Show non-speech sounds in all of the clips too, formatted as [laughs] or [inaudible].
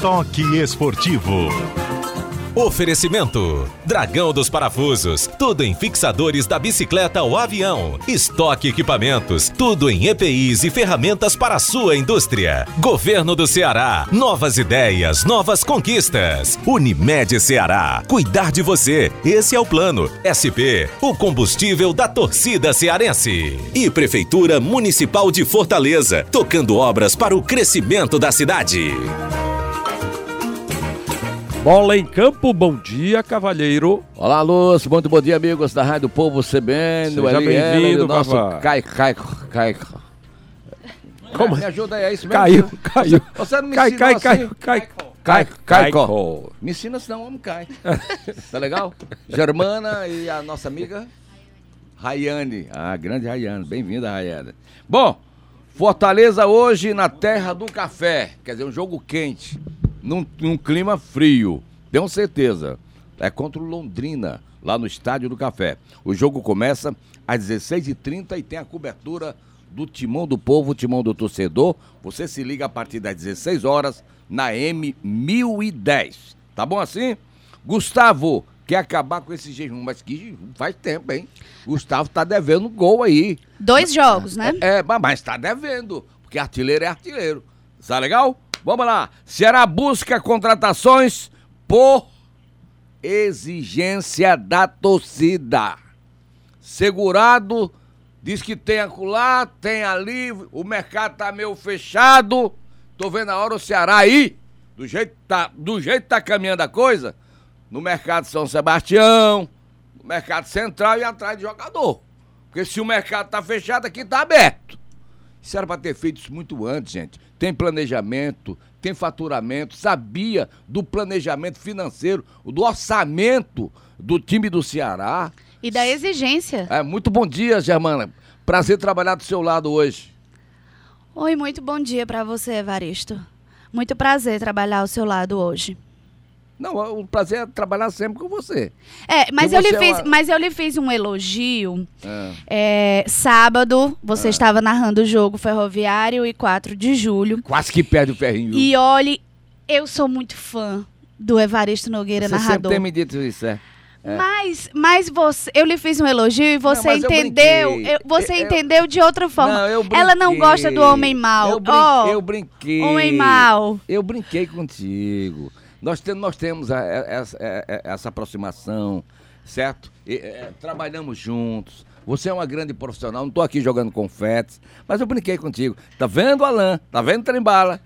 Toque Esportivo. Oferecimento: Dragão dos Parafusos, tudo em fixadores da bicicleta ao avião. Estoque equipamentos, tudo em EPIs e ferramentas para a sua indústria. Governo do Ceará, novas ideias, novas conquistas. Unimed Ceará, cuidar de você, esse é o plano. SP, o combustível da torcida cearense. E Prefeitura Municipal de Fortaleza, tocando obras para o crescimento da cidade. Bola em campo, bom dia, cavalheiro. Olá, Lúcio, muito bom dia, amigos da Rádio Povo CBN. Seja bem-vindo, nosso. Cai, cai, cai. Como? Me ajuda aí, é isso mesmo? Caiu, caiu. Você não me Cai, cai, assim? cai, cai. Cai, cai, Cai. Me ensina senão o homem cai. [laughs] tá legal? Germana e a nossa amiga Rayane. Ah, grande Rayane. Bem-vinda, Rayane. Bom, Fortaleza hoje na terra do café. Quer dizer, um jogo quente. Num, num clima frio. Tenho certeza. É contra o Londrina, lá no Estádio do Café. O jogo começa às 16h30 e tem a cobertura do Timão do Povo, Timão do Torcedor. Você se liga a partir das 16 horas na M1010. Tá bom assim? Gustavo, quer acabar com esse jejum, mas que faz tempo, hein? Gustavo tá devendo gol aí. Dois jogos, né? É, mas- mas tá devendo, porque artilheiro é artilheiro. Tá legal? Vamos lá. Ceará busca contratações por exigência da torcida. Segurado, diz que tem acolá, tem ali, o mercado tá meio fechado. Tô vendo a hora o Ceará aí, do jeito que tá, do jeito que tá caminhando a coisa, no mercado São Sebastião, no mercado central e atrás de jogador. Porque se o mercado tá fechado, aqui tá aberto. Isso era para ter feito isso muito antes, gente. Tem planejamento, tem faturamento, sabia do planejamento financeiro, do orçamento do time do Ceará. E da exigência. É, muito bom dia, Germana. Prazer trabalhar do seu lado hoje. Oi, muito bom dia pra você, Evaristo. Muito prazer trabalhar ao seu lado hoje. Não, o prazer é trabalhar sempre com você. É, mas eu, lhe você é fiz, uma- mas eu lhe fiz um elogio. É. É, sábado, você estava narrando o jogo Ferroviário e 4 de julho. Quase que perde o ferrinho. E olhe, eu sou muito fã do Evaristo Nogueira, você narrador. tem me dito isso, é. Mas, mas você, eu lhe fiz um elogio e você eu entendeu. eu- você Eu- eu- entendeu de outra forma. Não, eu Ela não gosta do homem mau. Eu, brin- Ó, eu brinquei. homem mau. Eu brinquei contigo. Nós temos, nós temos a- a- essa, a- a- essa aproximação, certo? E, é, trabalhamos juntos. Você é uma grande profissional, não estou aqui jogando confetes, mas eu brinquei contigo. Tá vendo, Alain? Tá vendo, Trembala?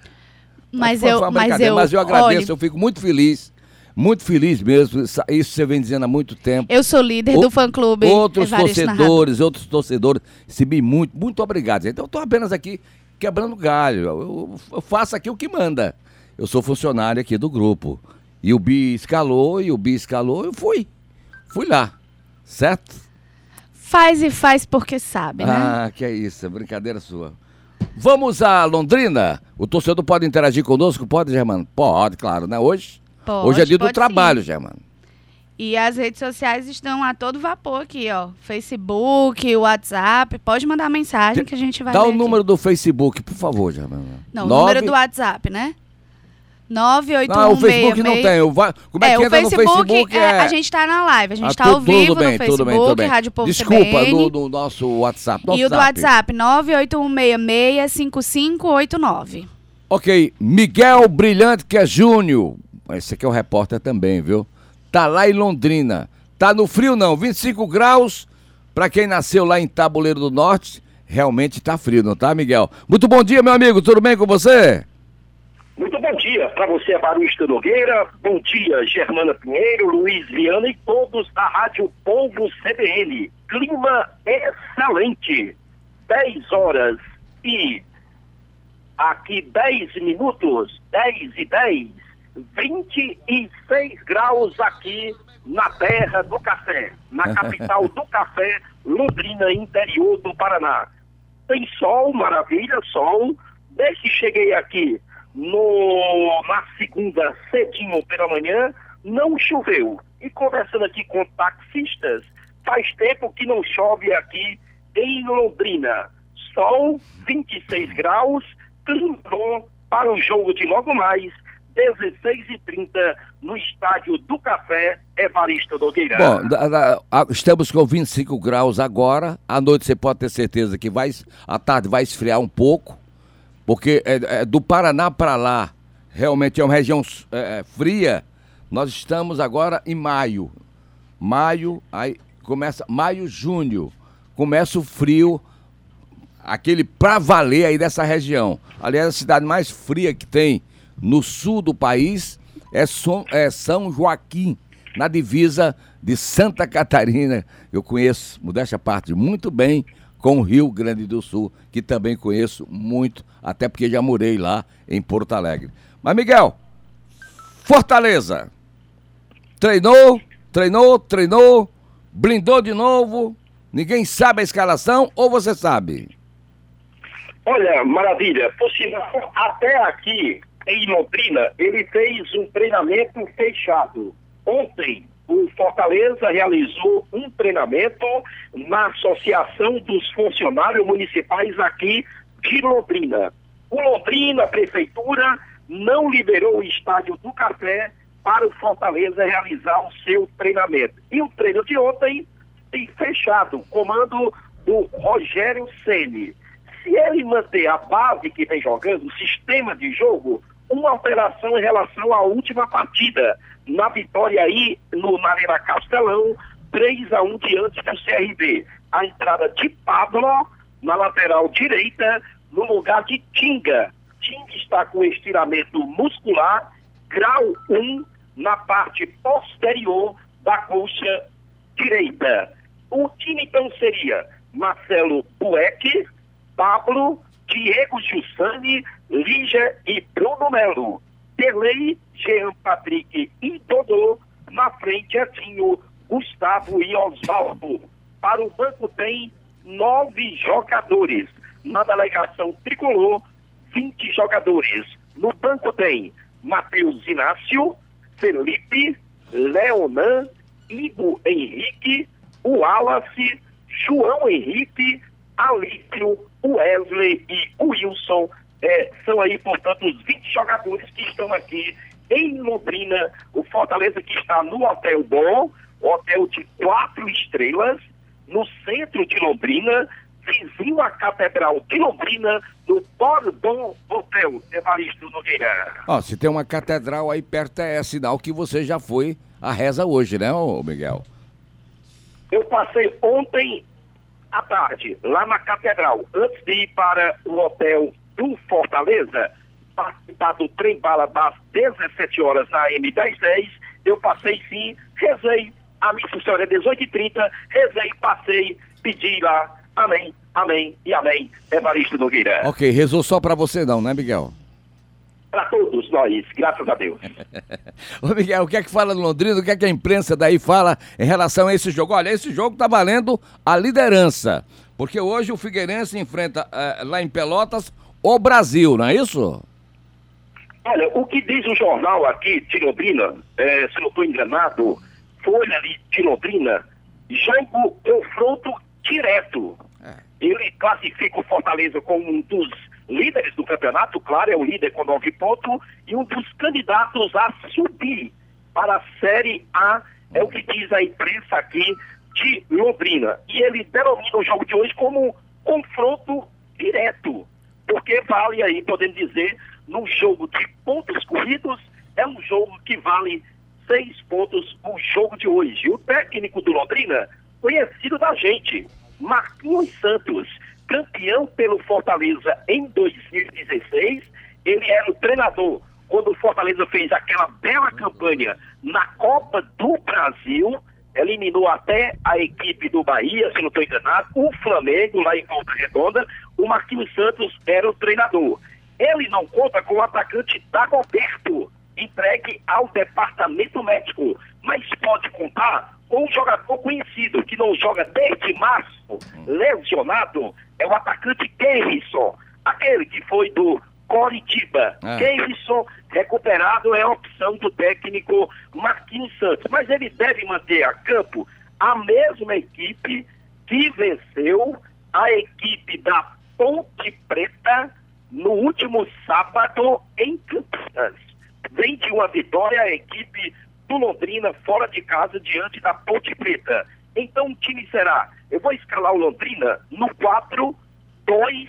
Mas foi- eu, mas eu, mas eu agradeço, olhe, eu fico muito feliz. Muito feliz mesmo. Isso- você vem dizendo há muito tempo. eu sou líder O- do fã-clube Outros Evaristo torcedores, outros torcedores, recebi muito, muito obrigado. Então eu estou apenas aqui quebrando galho. Eu- eu faço aqui o que manda. Eu sou funcionário aqui do grupo. E o Bi escalou, e o Bi escalou, eu fui. Fui lá. Certo? Faz e faz porque sabe, né? Ah, que é isso, é brincadeira sua. Vamos a Londrina? O torcedor pode interagir conosco? Pode, Germano? Pode, claro, né? Hoje? Pode, Hoje é dia do trabalho, sim. Germano. E as redes sociais estão a todo vapor aqui, ó. Facebook, WhatsApp. Pode mandar mensagem que a gente vai Dá o aqui. número do Facebook, por favor, Germano. Não, o Nove- número do WhatsApp, né? 98166. Não, o Facebook não tem. O va- Como é, É, que entra Facebook, no Facebook? é, a gente tá na live, a gente Ah, tá tu- ao vivo bem, no Facebook, tudo bem, tudo bem. Rádio Povo Desculpa, do, do nosso WhatsApp. E o do WhatsApp, 981665589. Ok, Miguel Brilhante, que é Júnior. Esse aqui é o repórter também, viu? Tá lá em Londrina. Tá no frio não, 25 graus. Pra quem nasceu lá em Tabuleiro do Norte, realmente tá frio, não tá, Miguel? Muito bom dia, meu amigo, tudo bem com você? Bom dia para você, Barista Nogueira. Bom dia, Germana Pinheiro, Luiz Viana e todos da Rádio Povo CBN. Clima excelente. 10 horas e aqui 10 minutos, 10 e 10, 26 graus aqui na terra do café, na capital do [laughs] café, Londrina, interior do Paraná. Tem sol, maravilha, sol. Desde que cheguei aqui no, na segunda, cedinho pela manhã, não choveu. E conversando aqui com taxistas, faz tempo que não chove aqui em Londrina. Sol, 26 graus, clima para o jogo de logo mais, 16h30, no estádio do Café, Evaristo Nogueira. Bom, da- da- a- estamos com 25 graus agora. À noite você pode ter certeza que vai, à tarde vai esfriar um pouco, porque é, é do Paraná para lá, realmente é uma região é, é, fria. Nós estamos agora em maio. Maio, aí começa maio, junho. Começa o frio, aquele pra valer aí dessa região. Aliás, a cidade mais fria que tem no sul do país é São, é São Joaquim, na divisa de Santa Catarina. Eu conheço, modéstia à parte, muito bem com o Rio Grande do Sul, que também conheço muito, até porque já morei lá em Porto Alegre. Mas, Miguel, Fortaleza. Treinou, treinou, treinou, blindou de novo. Ninguém sabe a escalação ou você sabe? Olha, maravilha. Por sinal, até aqui em Londrina, ele fez um treinamento fechado. Ontem, o Fortaleza realizou um treinamento na Associação dos Funcionários Municipais aqui de Londrina. O Londrina, a Prefeitura, não liberou o Estádio do Café para o Fortaleza realizar o seu treinamento. E o treino de ontem tem fechado, comando do Rogério Ceni. Se ele manter a base que vem jogando, o sistema de jogo, uma alteração em relação à última partida, na vitória aí no na Arena Castelão, 3 a 1 diante do CRB. A entrada de Pablo na lateral direita, no lugar de Tinga. Tinga está com estiramento muscular, grau 1, na parte posterior da coxa direita. O time então seria Marcelo Bueck, Pablo, Diego Giussani, Lígia e Bruno Melo. Delei, Jean Patrick e Dodô. Na frente, Etinho, Gustavo e Osvaldo. Para o banco tem nove jogadores. Na delegação tricolor, 20 jogadores. No banco tem Matheus Inácio, Felipe, Leonan, Ivo Henrique, Wallace, João Henrique, Alício, o Wesley e o Wilson. É, são aí, portanto, os 20 jogadores que estão aqui em Londrina. O Fortaleza que está no Hotel Bom, hotel de quatro estrelas, no centro de Londrina, vizinho à Catedral de Londrina, no Bourbon Hotel, Evaristo Nogueira. Ó, se tem uma catedral aí perto, é sinal que você já foi à reza hoje, né, ô Miguel? Eu passei ontem à tarde lá na Catedral, antes de ir para o hotel do Fortaleza, participar do trem bala das 17 horas na M1010, eu passei sim, rezei, a missa senhora é 18h30, rezei, passei, pedi lá, amém, amém e amém, Evaristo Nogueira. Ok, rezou só pra você não, né, Miguel? Para todos nós, graças a Deus. [laughs] Ô Miguel, o que é que fala do Londrina? O que é que a imprensa daí fala em relação a esse jogo? Olha, esse jogo tá valendo a liderança. Porque hoje o Figueirense enfrenta eh, lá em Pelotas o Brasil, não é isso? Olha, o que diz o jornal aqui de Londrina, eh, se não estou enganado, Folha ali de Londrina, jogo confronto direto. Ele classifica o Fortaleza como um dos líderes do campeonato, claro, é o líder com nove pontos, e um dos candidatos a subir para a Série A, é o que diz a imprensa aqui de Londrina. E ele denomina o jogo de hoje como confronto direto, porque vale aí, podemos dizer, num jogo de pontos corridos, é um jogo que vale seis pontos o jogo de hoje. O técnico do Londrina, conhecido da gente, Marquinhos Santos, campeão pelo Fortaleza em 2016, ele era o treinador quando o Fortaleza fez aquela bela campanha na Copa do Brasil, eliminou até a equipe do Bahia, se não estou enganado, o Flamengo lá em Volta Redonda, o Marquinhos Santos era o treinador. Ele não conta com o atacante Dagoberto, entregue ao departamento médico, mas pode contar com um jogador conhecido que não joga desde março, lesionado, é o atacante Kenrisson, aquele que foi do Coritiba. Ah. Kenrisson recuperado é a opção do técnico Marquinhos Santos, mas ele deve manter a campo a mesma equipe que venceu a equipe da Ponte Preta no último sábado em Campinas. vem de uma vitória a equipe do Londrina fora de casa diante da Ponte Preta. Então o time será, eu vou escalar o Londrina no 4, 2,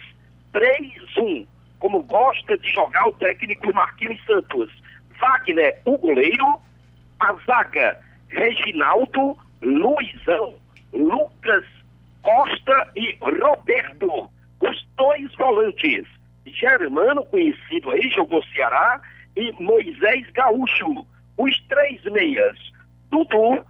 3, 1, como gosta de jogar o técnico Marquinhos Santos. Wagner, o goleiro, a zaga, Reginaldo, Luizão, Lucas Costa e Roberto, os dois volantes. Germano, conhecido aí, jogou Ceará, e Moisés Gaúcho, os três meias. Dudu,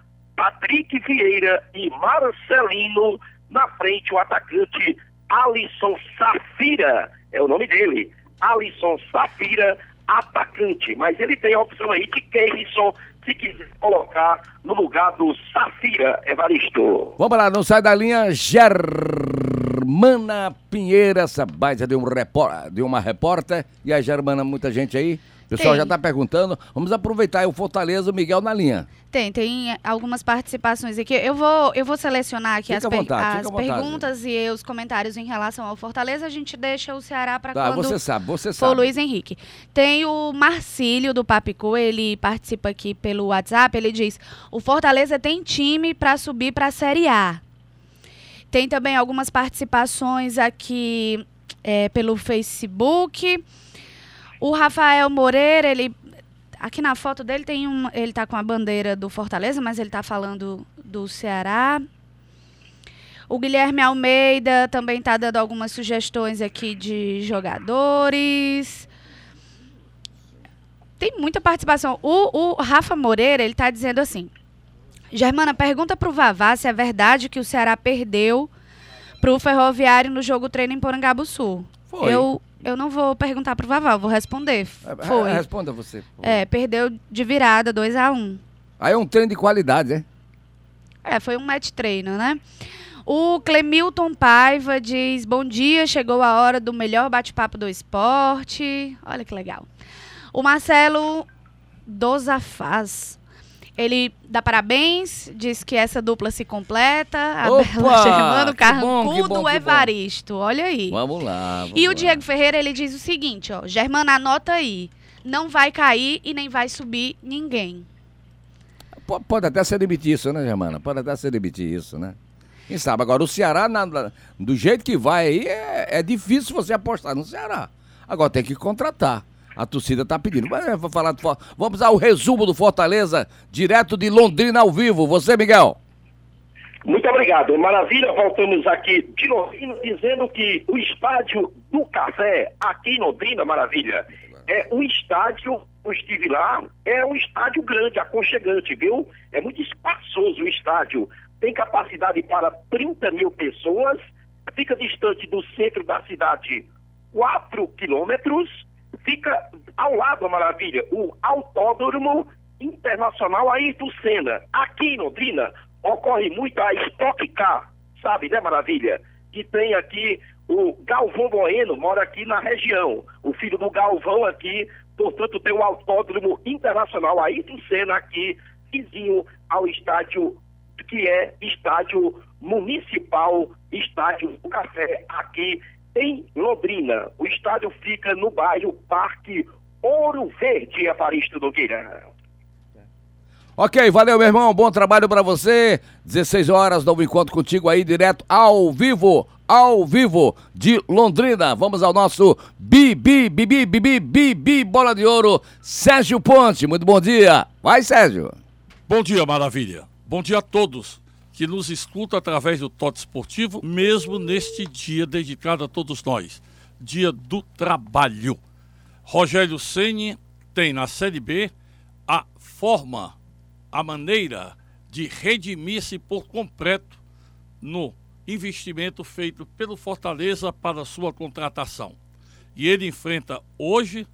Patrick Vieira e Marcelino, na frente o atacante Alisson Safira, é o nome dele, Alisson Safira, atacante, mas ele tem a opção aí de Keirson, se quiser colocar no lugar do Safira Evaristo. Vamos lá, não sai da linha, Germana Pinheira, essa baita de, um repor- de uma repórter. E a Germana, muita gente aí? O pessoal Tem. já tá perguntando. Vamos aproveitar o Fortaleza, o Miguel na linha. Tem, tem algumas participações aqui. Eu vou, eu vou selecionar aqui Fica as, per- vontade, as perguntas e os comentários em relação ao Fortaleza. A gente deixa o Ceará para Tá, quando você sabe, você for o sabe. Luiz Henrique. Tem o Marcílio do Papicu, ele participa aqui pelo WhatsApp. Ele diz: o Fortaleza tem time para subir para a Série A. Tem também algumas participações aqui é, pelo Facebook. O Rafael Moreira, ele aqui na foto dele tem um, ele tá com a bandeira do Fortaleza, mas ele tá falando do Ceará. O Guilherme Almeida também tá dando algumas sugestões aqui de jogadores. Tem muita participação. O, o Rafa Moreira, ele tá dizendo assim: Germana, pergunta pro Vavá se é verdade que o Ceará perdeu pro Ferroviário no jogo treino em Porangabuçu. Foi. Eu, eu não vou perguntar pro Vavá, eu vou responder. É, Foi. Responda você. por. É, perdeu de virada 2 a 1 um. Aí é um treino de qualidade, né? É, foi um match treino, né? O Clemilton Paiva diz: Bom dia, chegou a hora do melhor bate-papo do esporte. Olha que legal. O Marcelo Dosafaz. Ele dá parabéns, diz que essa dupla se completa. A Opa! Bela [laughs] Germano, Carrancudo, bom, que bom. Evaristo. Olha aí. Vamos lá. E o vamos Diego Ferreira, ele diz o seguinte, ó. Germana, anota aí. Não vai cair e nem vai subir ninguém. lá. Po- Pode até ser demitir isso, né, Germana? Pode até ser demitir isso, né? Quem sabe? Agora, o Ceará, na- na- do jeito que vai aí, é, é difícil você apostar no Ceará. Agora tem que contratar. A torcida tá pedindo. Mas eu vou falar do Vamos ao resumo do Fortaleza, direto de Londrina ao vivo. Você, Miguel? Muito obrigado. Maravilha, voltamos aqui de Londrina dizendo que o estádio do Café, aqui em Londrina, maravilha, é um estádio, eu estive lá, é um estádio grande, aconchegante, viu? É muito espaçoso o estádio. Tem capacidade para 30 mil pessoas, fica distante do centro da cidade 4 quilômetros, fica ao lado, maravilha, o Autódromo Internacional Ayrton Senna. Aqui em Londrina ocorre muito a Stock Car, sabe, né, maravilha? Que tem aqui o Galvão Bueno, mora aqui na região. O filho do Galvão aqui, portanto, tem o Autódromo Internacional Ayrton Senna aqui, vizinho ao estádio que é estádio municipal, estádio do Café, aqui em Londrina. O estádio fica no bairro Parque Ouro Verde, Evaristo Nogueira. Ok, valeu, meu irmão. Bom trabalho pra você. 16 horas, novo encontro contigo aí, direto ao vivo, ao vivo de Londrina. Vamos ao nosso Bibi, Bibi, Bibi, Bibi, Bola de Ouro, Sérgio Ponte. Muito bom dia. Vai, Sérgio. Bom dia, maravilha. Bom dia a todos que nos escutam através do Tote Esportivo, mesmo neste dia dedicado a todos nós, dia do trabalho. Rogério Ceni tem na Série B a forma, a maneira de redimir-se por completo no investimento feito pelo Fortaleza para sua contratação. E ele enfrenta hoje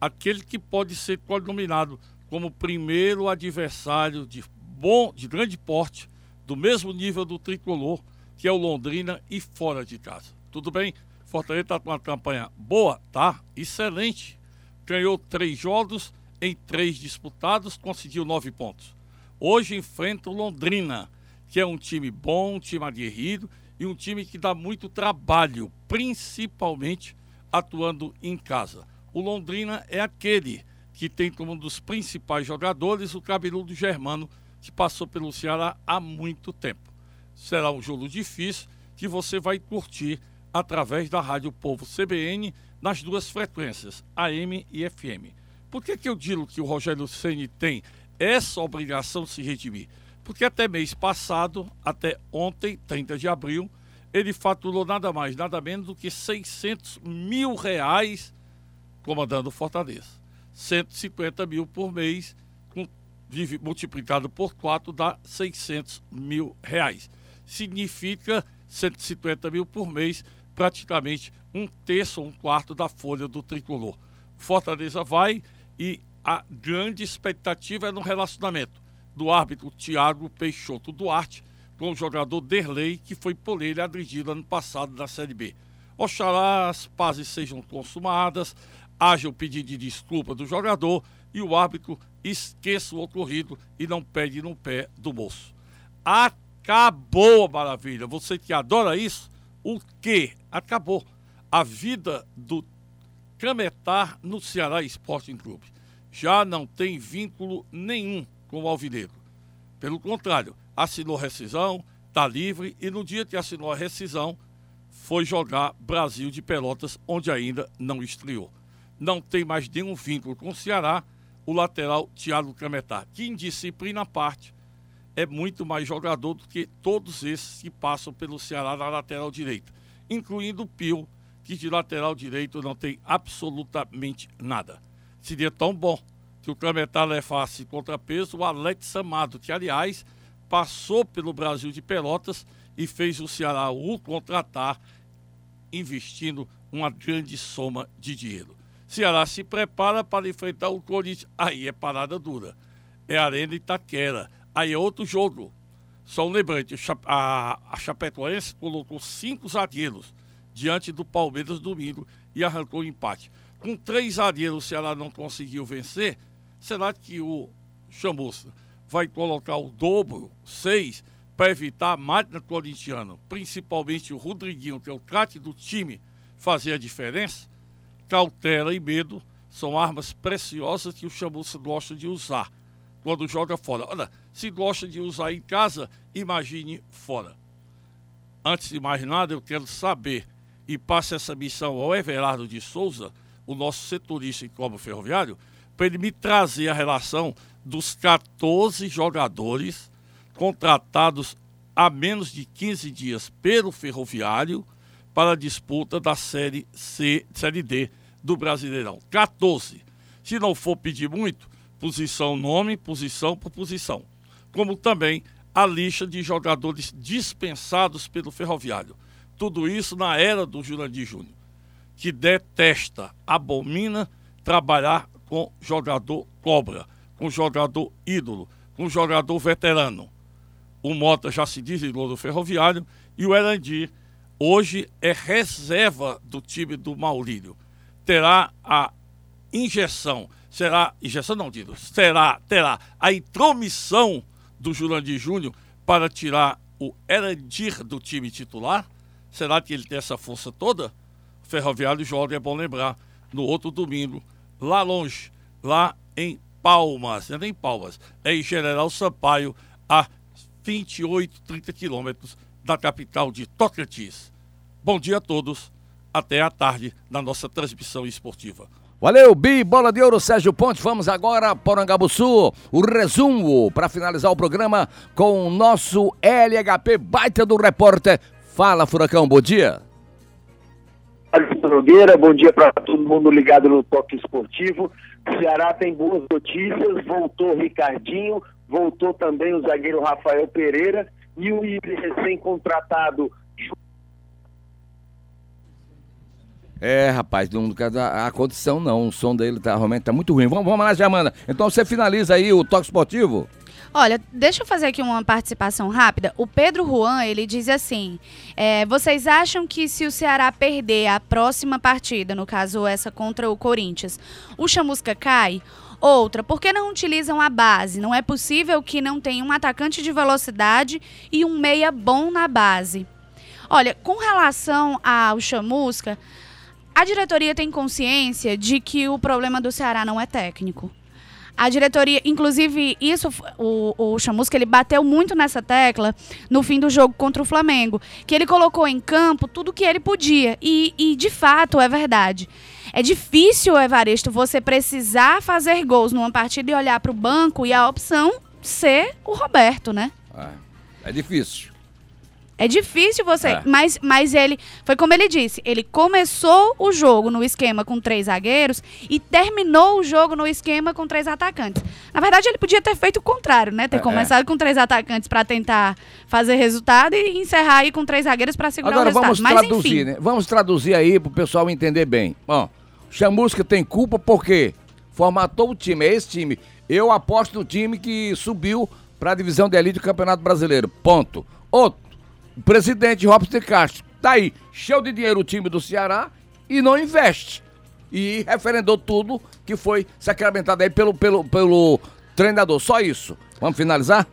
aquele que pode ser denominado como primeiro adversário de bom, de grande porte, do mesmo nível do tricolor, que é o Londrina e fora de casa. Tudo bem? Fortaleza está com uma campanha boa, tá? Excelente. Ganhou três jogos em três disputados, conseguiu nove pontos. Hoje enfrenta o Londrina, que é um time bom, um time aguerrido e um time que dá muito trabalho, principalmente atuando em casa. O Londrina é aquele que tem como um dos principais jogadores o cabeludo Germano, que passou pelo Ceará há muito tempo. Será um jogo difícil que você vai curtir através da Rádio Povo CBN nas duas frequências, AM e FM. Por que, que eu digo que o Rogério Ceni tem essa obrigação de se redimir? Porque até mês passado, até ontem, 30 de abril, ele faturou nada mais, nada menos do que 600 mil reais comandando Fortaleza. 150 mil por mês, com, multiplicado por 4 dá 600 mil reais. Significa 150 mil por mês, praticamente um terço ou um quarto da folha do tricolor. Fortaleza vai e a grande expectativa é no relacionamento do árbitro Tiago Peixoto Duarte com o jogador Derlei, que foi por ele agredido ano passado na Série B. Oxalá as pazes sejam consumadas, haja o pedido de desculpa do jogador e o árbitro esqueça o ocorrido e não pegue no pé do moço. Acabou, maravilha. Você que adora isso, o que? Acabou. A vida do Cametar no Ceará Sporting Clube. Já não tem vínculo nenhum com o Alvinegro. Pelo contrário, assinou rescisão, está livre e no dia que assinou a rescisão, foi jogar Brasil de Pelotas, onde ainda não estreou não tem mais nenhum vínculo com o Ceará, o lateral Thiago Cametá, que em disciplina à parte é muito mais jogador do que todos esses que passam pelo Ceará na lateral direita, incluindo o Pio, que de lateral direito não tem absolutamente nada. Seria tão bom que o Cametá levasse contrapeso o Alex Amado, que aliás passou pelo Brasil de Pelotas e fez o Ceará o contratar, investindo uma grande soma de dinheiro. Ceará se prepara para enfrentar o Corinthians. Aí é parada dura. É Arena Itaquera. Aí é outro jogo. Só um lembrete, a, a Chapecoense colocou cinco zagueiros diante do Palmeiras domingo e arrancou o empate. Com três zagueiros Ceará não conseguiu vencer. Será que o Chamuça vai colocar o dobro, seis, para evitar a máquina corintiana, principalmente o Rodriguinho, que é o craque do time, fazer a diferença? Cautela e medo são armas preciosas que o chamuça gosta de usar quando joga fora. Olha, se gosta de usar em casa, imagine fora. Antes de mais nada, eu quero saber e passe essa missão ao Everardo de Souza, o nosso setorista em Cobro Ferroviário, para ele me trazer a relação dos 14 jogadores contratados há menos de 15 dias pelo Ferroviário para a disputa da Série C, Série D do Brasileirão. 14. Se não for pedir muito, posição nome, posição por posição. Como também a lista de jogadores dispensados pelo Ferroviário. Tudo isso na era do Jurandir Júnior, que detesta, abomina trabalhar com jogador cobra, com jogador ídolo, com jogador veterano. O Mota já se desligou do Ferroviário e o Erandir hoje é reserva do time do Maurílio. Terá a injeção, será, injeção não, Dino, terá, terá a intromissão do Jurandir Júnior para tirar o Erandir do time titular? Será que ele tem essa força toda? Ferroviário joga, é bom lembrar, no outro domingo, lá longe, lá em Palmas, não é em Palmas, é em General Sampaio, a 28, 30 quilômetros da capital de Tocantins. Bom dia a todos. Até a tarde na nossa transmissão esportiva. Valeu, Bi, bola de ouro, Sérgio Ponte. Vamos agora para Angabuçu, o resumo para finalizar o programa com o nosso LHP baita do repórter. Fala, Furacão, bom dia. Nogueira, bom dia para todo mundo ligado no Toque Esportivo. O Ceará tem boas notícias, voltou Ricardinho, voltou também o zagueiro Rafael Pereira e o recém-contratado. É, rapaz, não, a, a condição não, o som dele tá, realmente tá muito ruim. Vamos, vamos lá, Jamanda. Então você finaliza aí o toque esportivo? Olha, deixa eu fazer aqui uma participação rápida. O Pedro Juan, ele diz assim: é, vocês acham que se o Ceará perder a próxima partida, no caso essa contra o Corinthians, o Chamusca cai? Outra, por que não utilizam a base? Não é possível que não tenha um atacante de velocidade e um meia bom na base. Olha, com relação ao Chamusca, a diretoria tem consciência de que o problema do Ceará não é técnico. A diretoria, inclusive, isso, o, o Chamusca, ele bateu muito nessa tecla no fim do jogo contra o Flamengo. Que ele colocou em campo tudo que ele podia. E, e de fato, é verdade. É difícil, Evaristo, você precisar fazer gols numa partida e olhar para o banco e a opção ser o Roberto, né? É, é difícil. É difícil você. É. Mas, mas ele. Foi como ele disse: ele começou o jogo no esquema com três zagueiros e terminou o jogo no esquema com três atacantes. Na verdade, ele podia ter feito o contrário, né? Ter É, começado com três atacantes para tentar fazer resultado e encerrar aí com três zagueiros para segurar Agora o resultado. vamos mas traduzir, enfim. né? Vamos traduzir aí pro pessoal entender bem. Ó, Chamusca tem culpa porque formatou o time, é esse time. Eu aposto no time que subiu pra divisão de elite do Campeonato Brasileiro. Ponto. Outro, presidente Robson de Castro. Tá aí, cheio de dinheiro o time do Ceará e não investe. E referendou tudo que foi sacramentado aí pelo, pelo, pelo treinador. Só isso. Vamos finalizar?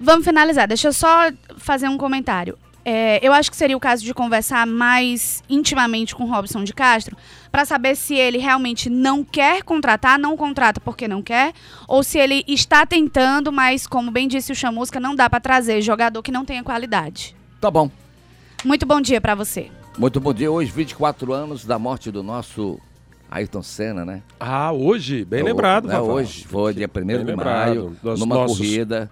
Vamos finalizar. Deixa eu só fazer um comentário. É, eu acho que seria o caso de conversar mais intimamente com Robson de Castro para saber se ele realmente não quer contratar, não contrata porque não quer, ou se ele está tentando, mas como bem disse o Chamusca, não dá para trazer jogador que não tenha qualidade. Tá bom. Muito bom dia para você. Muito bom dia. Hoje, 24 anos da morte do nosso Ayrton Senna, né? Ah, hoje, bem É, lembrado, né. Hoje, foi dia 1 Bem de lembrado. maio, numa nossos- corrida.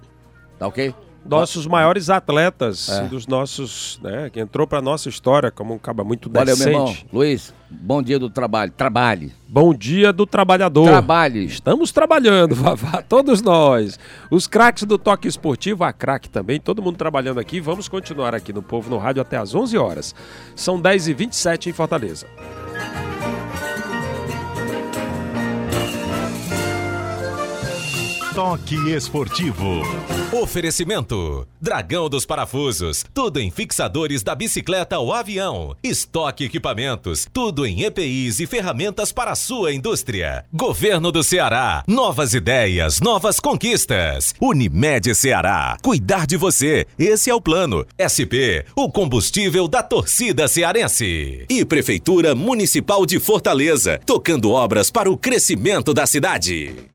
Tá ok? Nossos maiores atletas, É. dos nossos, né, que entrou pra nossa história como um caba muito Valeu, meu irmão. decente. Luiz, bom dia do trabalho. Trabalhe. Bom dia do trabalhador. Trabalhe. Estamos trabalhando, [laughs] Vavá, todos nós. Os craques do Toque Esportivo, a craque também, todo mundo trabalhando aqui. Vamos continuar aqui no Povo no Rádio até às 11 horas. São 10h27 em Fortaleza. Toque esportivo. Oferecimento: Dragão dos Parafusos. Tudo em fixadores da bicicleta ao avião. Estoque equipamentos. Tudo em EPIs e ferramentas para a sua indústria. Governo do Ceará. Novas ideias, novas conquistas. Unimed Ceará. Cuidar de você. Esse é o plano. SP, o combustível da torcida cearense. E Prefeitura Municipal de Fortaleza. Tocando obras para o crescimento da cidade.